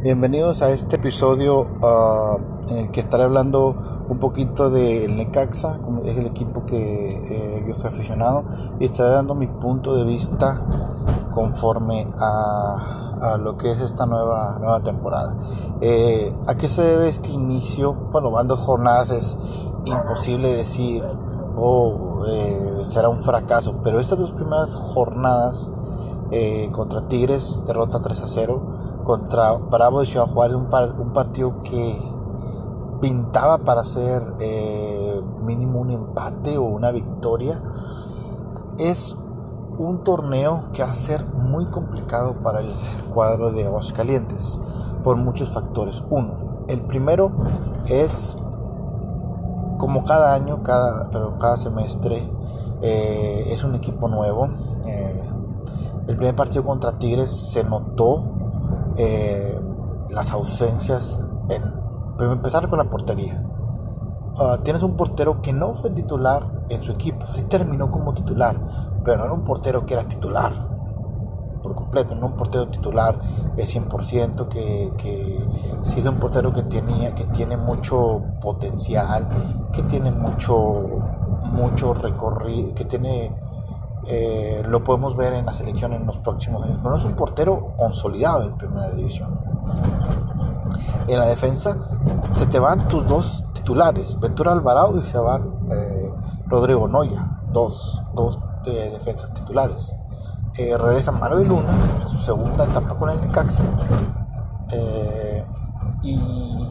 Bienvenidos a este episodio uh, en el que estaré hablando un poquito del Necaxa, es el equipo que eh, yo soy aficionado, y estaré dando mi punto de vista conforme a, lo que es esta nueva, nueva temporada. Eh, ¿A qué se debe este inicio? Bueno, van dos jornadas, es imposible decir, oh, eh, será un fracaso, pero estas dos primeras jornadas contra Tigres, derrota 3 a 0 contra Bravo de Ciudad Juárez, un, un partido que pintaba para ser eh, mínimo un empate o una victoria. Es un torneo que va a ser muy complicado para el cuadro de Aguascalientes por muchos factores. Uno, el primero es como cada año, cada, pero cada semestre eh, es un equipo nuevo. Eh, el primer partido contra Tigres se notó eh, las ausencias en empezar con la portería. Ah, tienes un portero que no fue titular en su equipo, sí terminó como titular, pero no era un portero que era titular por completo, no un portero titular de 100%, que, que es un portero que, tenía, que tiene mucho potencial, que tiene mucho, mucho recorrido, que tiene eh, lo podemos ver en la selección en los próximos años. no es un portero consolidado en primera división. En la defensa se te van tus dos titulares, Ventura Alvarado y se van eh, Rodrigo Noya, dos, dos eh, defensas titulares. regresa Mario Luna en su segunda etapa con el Necaxa. y,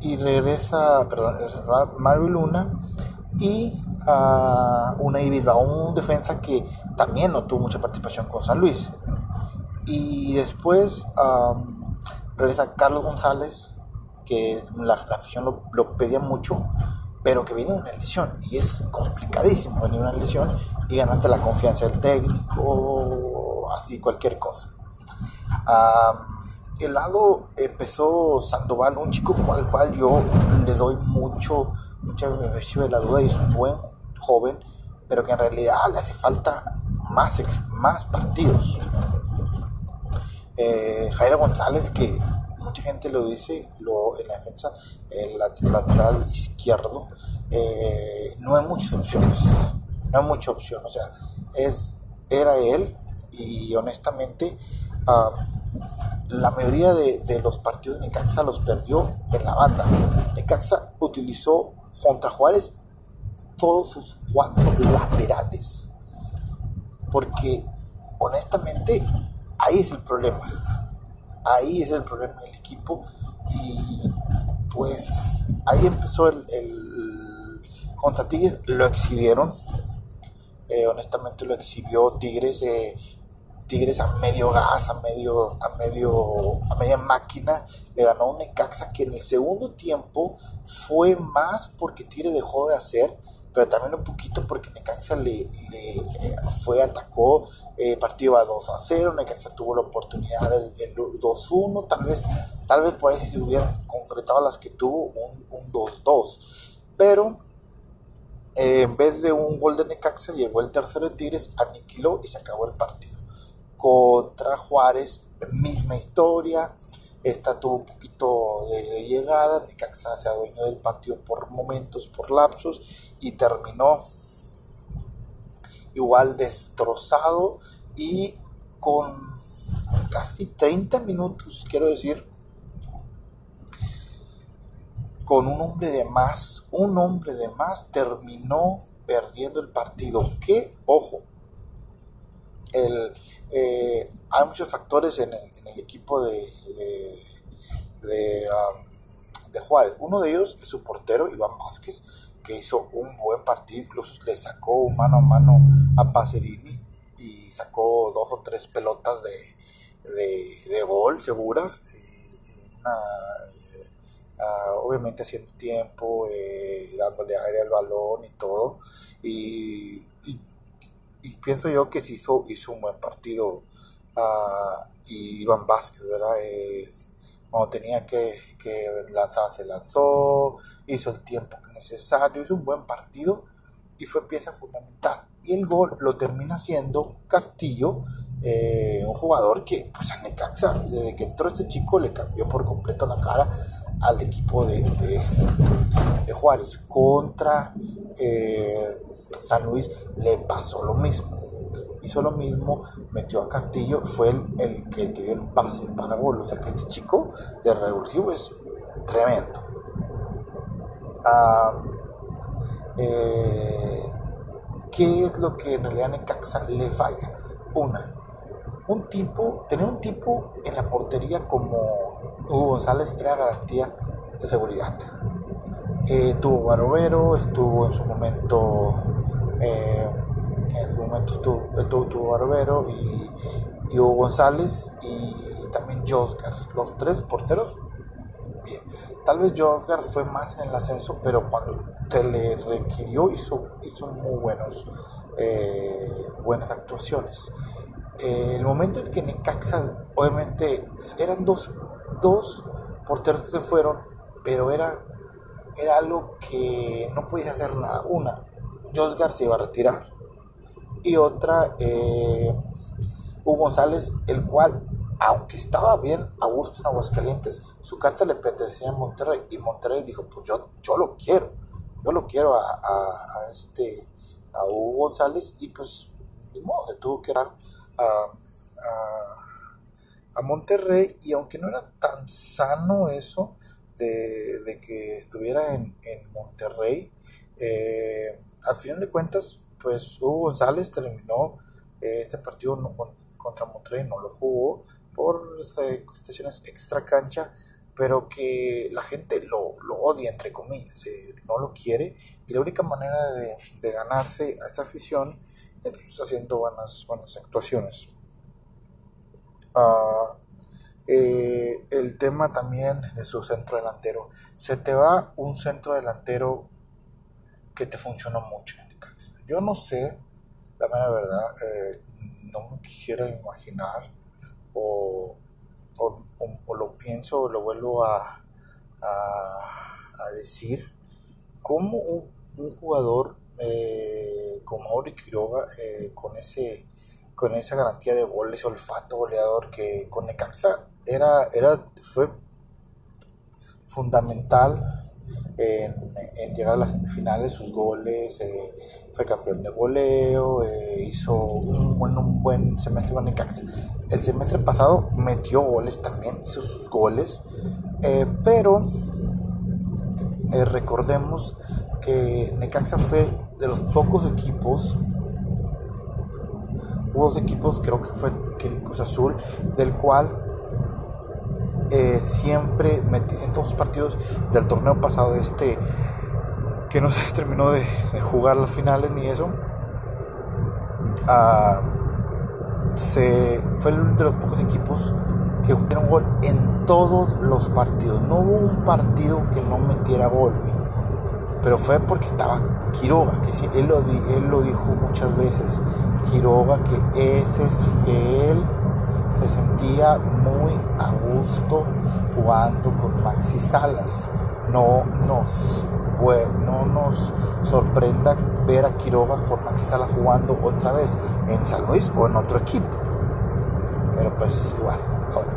y regresa, perdón, Mario Luna y a una Bilbao, un defensa que también no tuvo mucha participación con San Luis. Y después regresa Carlos González, que la, afición lo, pedía mucho, pero que viene una lesión. Y es complicadísimo venir una lesión y ganarte la confianza del técnico, así cualquier cosa. el lado empezó Sandoval, un chico al cual yo le doy mucho, mucha de la duda y es un buen joven, pero que en realidad le hace falta más, más partidos. Eh, González, que mucha gente lo dice lo, en la defensa, el lateral izquierdo, eh, no hay muchas opciones, no hay mucha opción, o sea, es, era él y honestamente la mayoría de, de, los partidos de Necaxa los perdió en la banda. Necaxa utilizó contra Juárez todos sus cuatro laterales. Porque honestamente ahí es el problema. Ahí es el problema del equipo. Y pues ahí empezó el, el contra Tigres. Lo exhibieron. Eh, honestamente lo exhibió Tigres. Eh, Tigres a medio gas, a medio, a medio, a media máquina, le ganó un Necaxa que en el segundo tiempo fue más porque Tigres dejó de hacer pero también un poquito porque Necaxa le, le eh, fue, atacó, eh, partido a 2 a 0, Necaxa tuvo la oportunidad del, 2-1, tal vez, tal vez por ahí se hubieran concretado las que tuvo un 2-2, pero eh, en vez de un gol de Necaxa llegó el tercero de Tigres, aniquiló y se acabó el partido. Contra Juárez, misma historia, esta tuvo un poquito de, llegada, Necaxa se adueñó del partido por momentos, por lapsos y terminó igual destrozado y con casi 30 minutos, quiero decir, con un hombre de más, un hombre de más terminó perdiendo el partido. Que, ojo, el, eh, hay muchos factores en el, equipo de, um, de, Juárez. Uno de ellos es su portero, Iván Vázquez, que hizo un buen partido, incluso le sacó mano a mano a Pacerini y sacó dos o tres pelotas de, gol seguras. Eh, obviamente haciendo tiempo, eh, dándole aire al balón y todo. Y, y, pienso yo que se hizo, hizo un buen partido y Iván Vázquez, cuando tenía que, que lanzar, se lanzó, hizo el tiempo necesario, hizo un buen partido y fue pieza fundamental. Y el gol lo termina haciendo Castillo, Eh, un jugador que, pues a Necaxa, desde que entró este chico, le cambió por completo la cara al equipo de, de, Juárez. Contra eh, San Luis le pasó lo mismo. Hizo lo mismo, metió a Castillo, fue el, el, que, dio el pase para gol. O sea que este chico de revulsivo es tremendo. Eh, ¿Qué es lo que en realidad Necaxa le falla? Una, un tipo, tener un tipo en la portería como Hugo González era garantía de seguridad. Eh, tuvo Barovero, estuvo en su momento, eh, en su momento estuvo, estuvo, tuvo Barovero y, Hugo González y también Josgar, los tres porteros. Bien, tal vez Josgar fue más en el ascenso, pero cuando se le requirió hizo, hizo muy buenos, eh, buenas actuaciones. Eh, el momento en que Necaxa, obviamente, eran dos, dos porteros que se fueron, pero era, era algo que no podía hacer nada. Una, Josgar se iba a retirar. Y otra, eh, Hugo González, el cual, aunque estaba bien a gusto en Aguascalientes, su carta le pertenecía a Monterrey. Y Monterrey dijo, pues yo, yo lo quiero. Yo lo quiero a, este, a Hugo González. Y pues, ni modo, se tuvo que dar a, a, Monterrey y aunque no era tan sano eso de, que estuviera en, Monterrey, eh, al final de cuentas, pues Hugo González terminó este partido contra Monterrey, no lo jugó por este, cuestiones extra cancha, pero que la gente lo, odia, entre comillas, eh, no lo quiere, y la única manera de, ganarse a esta afición está haciendo buenas, buenas actuaciones. Ah, eh, el tema también de su centro delantero. Se te va un centro delantero que te funcionó mucho. Yo no sé, la mera verdad, eh, no me quisiera imaginar o, o, lo pienso o lo vuelvo a, a, decir, cómo un, jugador eh, como Auri Quiroga, eh, con, ese, con esa garantía de goles, olfato goleador que con Necaxa era, era, fue fundamental en, llegar a las semifinales, sus goles, eh, fue campeón de goleo, hizo un buen, un buen semestre con Necaxa. El semestre pasado metió goles también, hizo sus goles, pero recordemos que Necaxa fue de los pocos equipos, hubo dos equipos, creo que fue Cruz Azul, del cual eh, siempre metí, en todos los partidos del torneo pasado de este que no se terminó de, jugar las finales ni eso ah, se, fue uno de los pocos equipos que jugaron gol en todos los partidos no hubo un partido que no metiera gol pero fue porque estaba Quiroga, que él lo, él lo dijo muchas veces, Quiroga, que, ese, que él se sentía muy a gusto jugando con Maxi Salas. No nos, no nos sorprenda ver a Quiroga con Maxi Salas jugando otra vez en San Luis o en otro equipo. Pero pues igual. Ahora,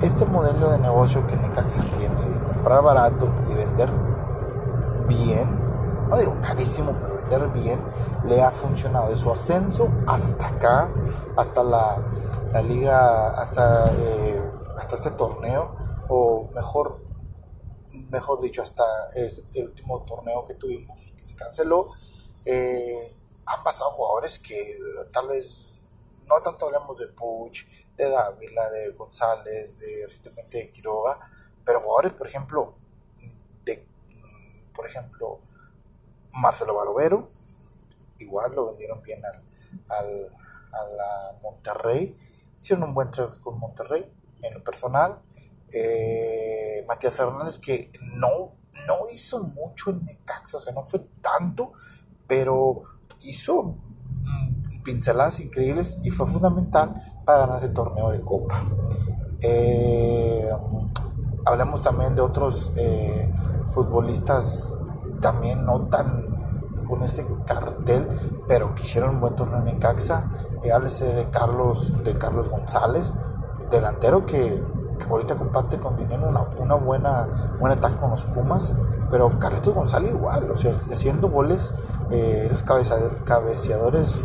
este modelo de negocio que Necaxa tiene de comprar barato y vender bien, no digo carísimo, pero vender bien, le ha funcionado de su ascenso hasta acá, hasta la, la liga, hasta, eh, hasta este torneo, o mejor, mejor dicho, hasta el último torneo que tuvimos, que se canceló. Eh, han pasado jugadores que tal vez no tanto hablamos de Puch, de Dávila, de González, de recientemente de Quiroga, pero jugadores, por ejemplo, de, por ejemplo, Marcelo Barovero, igual lo vendieron bien al, al, a la Monterrey, hicieron un buen trabajo con Monterrey en lo personal. Eh, Matías Fernández que no, no hizo mucho en Necaxa, o sea, no fue tanto, pero hizo mm, pinceladas increíbles y fue fundamental para ganar ese torneo de Copa. Eh, hablamos también de otros eh, futbolistas también no tan con este cartel, pero que hicieron un buen torneo en Necaxa. Eh, háblese de Carlos, de Carlos González, delantero que, que ahorita comparte con dinero una, una buena, buen ataque con los Pumas. Pero Carlitos González igual, o sea, haciendo goles, eh, esos cabeceadores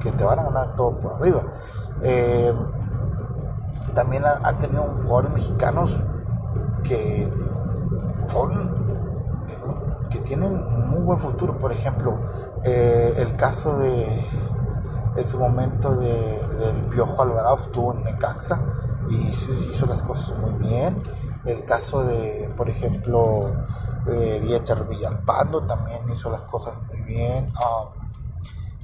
que te van a ganar todo por arriba. Eh, también han tenido jugadores mexicanos que son que, tienen muy buen futuro. Por ejemplo, eh, el caso de en su momento de, del Piojo Alvarado estuvo en Necaxa y hizo las cosas muy bien. El caso de, por ejemplo, Dieter Villalpando también hizo las cosas muy bien. Um,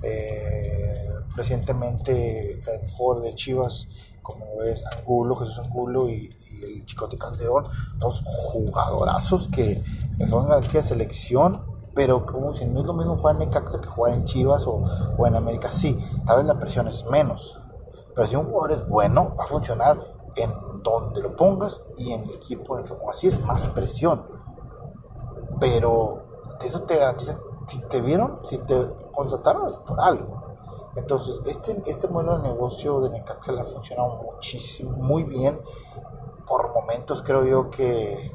eh, recientemente el jugador de Chivas como es Angulo, Jesús Angulo y, el Chicote Calderón, dos jugadorazos que, son garantía de selección, pero como si no es lo mismo jugar en Necaxa que jugar en Chivas o, o en América, sí, tal vez la presión es menos, pero si un jugador es bueno, va a funcionar en donde lo pongas y en el equipo en el que así es más presión, pero de eso te garantiza, si te vieron, si te contrataron es por algo. Entonces, este, este modelo de negocio de Necaxa le ha funcionado muchísimo, muy bien. Por momentos creo yo que,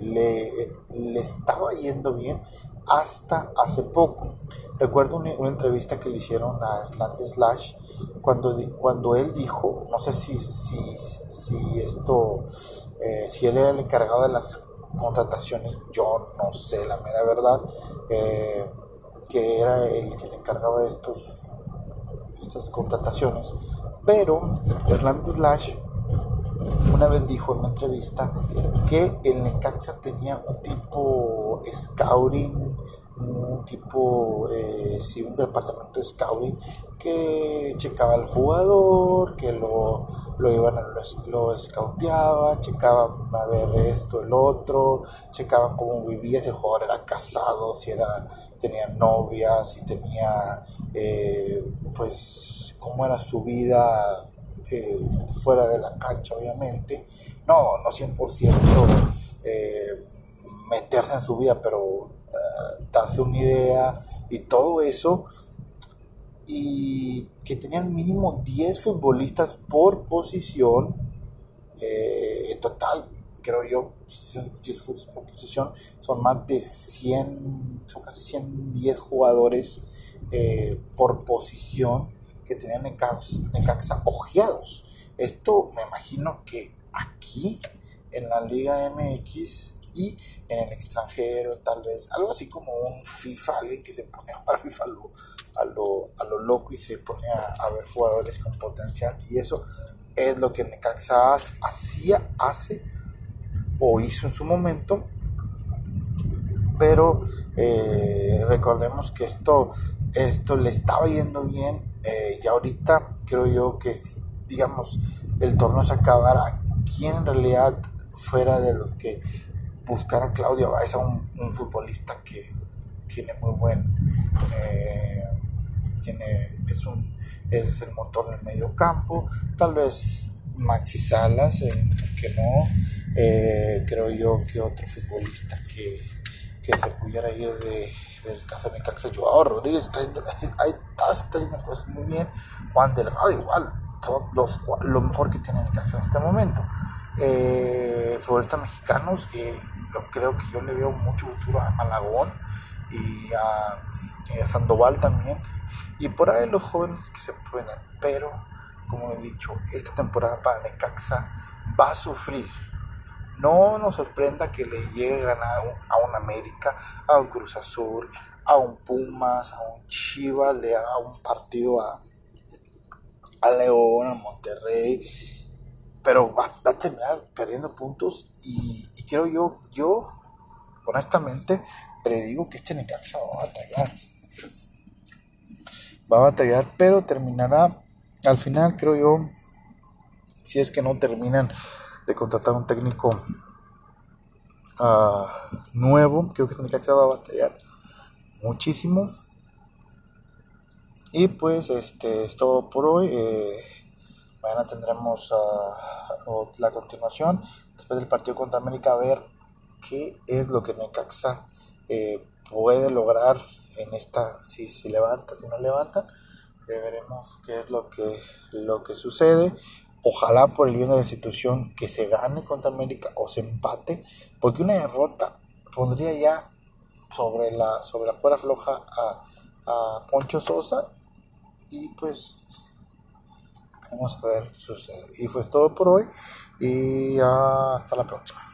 le, le, estaba yendo bien hasta hace poco. Recuerdo una, entrevista que le hicieron a Hernández Slash cuando, cuando él dijo, no sé si, si, si esto, eh, si él era el encargado de las contrataciones, yo no sé la mera verdad, eh, que era el que se encargaba de estos estas contrataciones. Pero Hernández Lash una vez dijo en una entrevista que el Necaxa tenía un tipo scouting, un tipo, eh, sí, un departamento de scouting que checaba al jugador, que lo, lo iban a, lo, lo checaban a ver esto, el otro, checaban cómo vivía, si el jugador era casado, si era tenía novia, si tenía, eh, pues, cómo era su vida eh, fuera de la cancha, obviamente. No, no 100% eh, meterse en su vida, pero darse una idea y todo eso. Y que tenían mínimo 10 futbolistas por posición en total creo yo, por posición, son más de 100, son casi 110 jugadores eh, por posición que tenían Necaxa ojeados. Esto me imagino que aquí en la Liga MX y en el extranjero, tal vez, algo así como un FIFA, alguien que se pone a jugar FIFA a lo, a lo, loco y se pone a, a, ver jugadores con potencial. Y eso es lo que Necaxa hacía, hace o hizo en su momento, pero eh, recordemos que esto, esto le estaba yendo bien eh, y ahorita creo yo que si digamos el torneo se acabara, ¿quién en realidad fuera de los que buscara Claudio Baez a un, futbolista que tiene muy buen eh, tiene es un es el motor del medio campo. Tal vez Maxi Salas que no eh, creo yo que otro futbolista que, que se pudiera ir de, del caso de Necaxa, Joao Rodríguez está haciendo, está, haciendo cosas muy bien, Juan Delgado igual, son los, lo mejor que tiene Necaxa en este momento. Eh, futbolistas mexicanos que yo creo que yo le veo mucho futuro a Malagón y a Sandoval también. Y por ahí los jóvenes que se pueden pero como he dicho esta temporada para Necaxa va a sufrir no nos sorprenda que le llegue a ganar a un América, a un Cruz Azul, a un Pumas, a un Chivas, le haga un partido a, a León, a Monterrey, pero va, a terminar perdiendo puntos y, creo yo, yo honestamente predigo que este Necaxa va a batallar. Va a batallar, pero terminará al final, creo yo, si es que no terminan contratar un técnico uh, nuevo. Creo que se va a batallar muchísimo. Y pues este es todo por hoy. Eh, mañana tendremos uh, la continuación. Después del partido contra América, a ver qué es lo que Necaxa eh, puede lograr en esta, si, si levanta, si no levanta, veremos qué es lo que, lo que sucede. Ojalá por el bien de la institución que se gane contra América o se empate, porque una derrota pondría ya sobre la, sobre la cuerda floja a, a Poncho Sosa y pues vamos a ver qué sucede. Y pues todo por hoy y hasta la próxima.